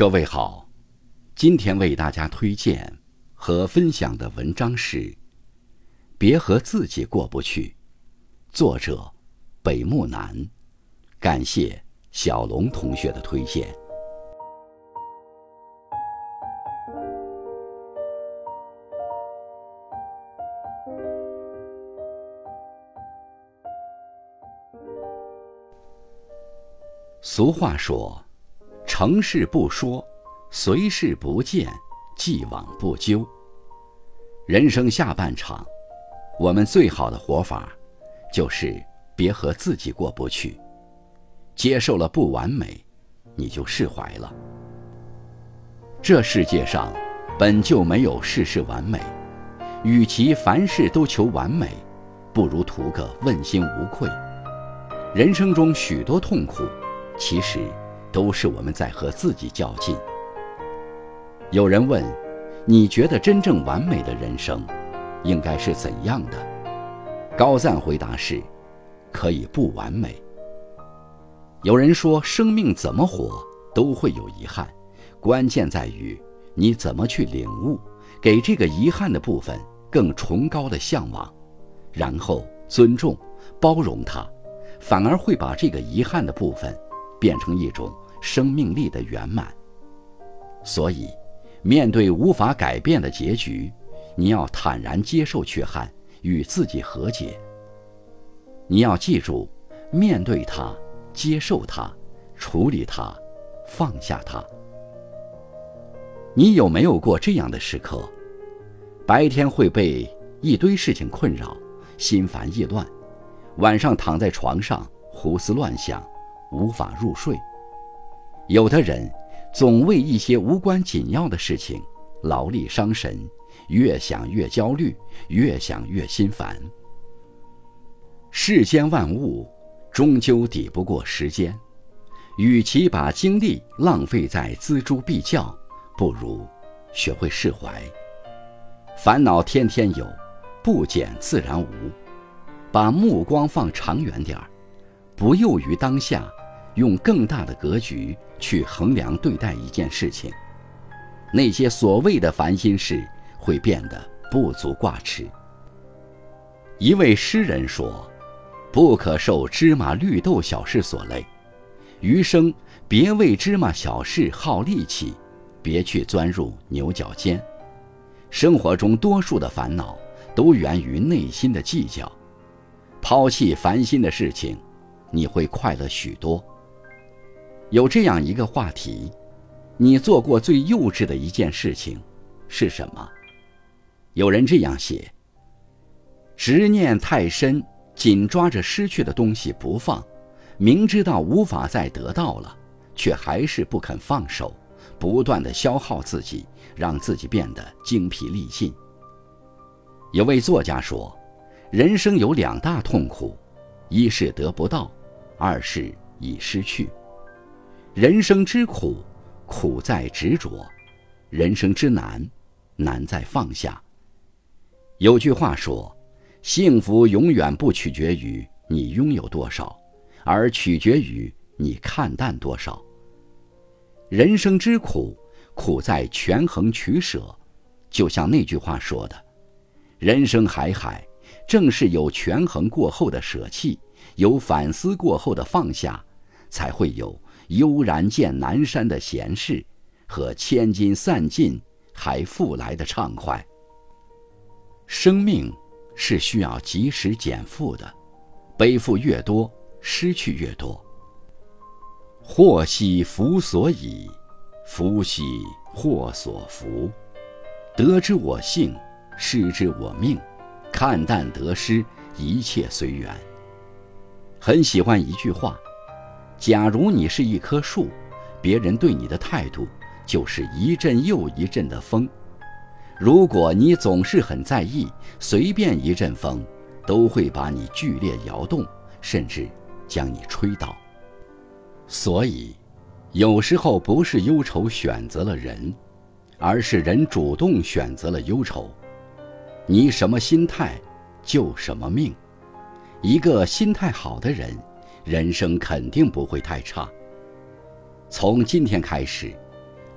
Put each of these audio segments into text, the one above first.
各位好，今天为大家推荐和分享的文章是《别和自己过不去》，作者北木南，感谢小龙同学的推荐。俗话说。成事不说，随事不见，既往不咎。人生下半场，我们最好的活法，就是别和自己过不去。接受了不完美，你就释怀了。这世界上本就没有事事完美，与其凡事都求完美，不如图个问心无愧。人生中许多痛苦，其实。都是我们在和自己较劲。有人问：“你觉得真正完美的人生，应该是怎样的？”高赞回答是：“可以不完美。”有人说：“生命怎么活都会有遗憾，关键在于你怎么去领悟，给这个遗憾的部分更崇高的向往，然后尊重、包容它，反而会把这个遗憾的部分。”变成一种生命力的圆满。所以，面对无法改变的结局，你要坦然接受缺憾，与自己和解。你要记住，面对它，接受它，处理它，放下它。你有没有过这样的时刻？白天会被一堆事情困扰，心烦意乱；晚上躺在床上胡思乱想。无法入睡，有的人总为一些无关紧要的事情劳力伤神，越想越焦虑，越想越心烦。世间万物终究抵不过时间，与其把精力浪费在锱铢必较，不如学会释怀。烦恼天天有，不减自然无。把目光放长远点儿，不囿于当下。用更大的格局去衡量对待一件事情，那些所谓的烦心事会变得不足挂齿。一位诗人说：“不可受芝麻绿豆小事所累，余生别为芝麻小事耗力气，别去钻入牛角尖。生活中多数的烦恼都源于内心的计较，抛弃烦心的事情，你会快乐许多。”有这样一个话题：你做过最幼稚的一件事情是什么？有人这样写：执念太深，紧抓着失去的东西不放，明知道无法再得到了，却还是不肯放手，不断的消耗自己，让自己变得精疲力尽。有位作家说：人生有两大痛苦，一是得不到，二是已失去。人生之苦，苦在执着；人生之难，难在放下。有句话说：“幸福永远不取决于你拥有多少，而取决于你看淡多少。”人生之苦，苦在权衡取舍。就像那句话说的：“人生海海，正是有权衡过后的舍弃，有反思过后的放下，才会有。”悠然见南山的闲适，和千金散尽还复来的畅快。生命是需要及时减负的，背负越多，失去越多。祸兮福所倚，福兮祸所伏。得之我幸，失之我命。看淡得失，一切随缘。很喜欢一句话。假如你是一棵树，别人对你的态度就是一阵又一阵的风。如果你总是很在意，随便一阵风都会把你剧烈摇动，甚至将你吹倒。所以，有时候不是忧愁选择了人，而是人主动选择了忧愁。你什么心态，就什么命。一个心态好的人。人生肯定不会太差。从今天开始，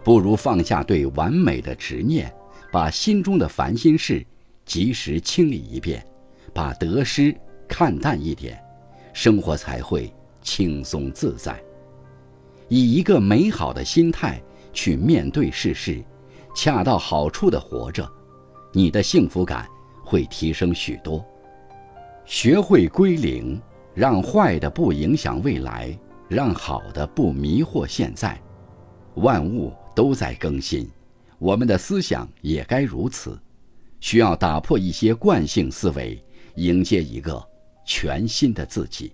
不如放下对完美的执念，把心中的烦心事及时清理一遍，把得失看淡一点，生活才会轻松自在。以一个美好的心态去面对世事，恰到好处的活着，你的幸福感会提升许多。学会归零，让坏的不影响未来，让好的不迷惑现在。万物都在更新，我们的思想也该如此。需要打破一些惯性思维，迎接一个全新的自己。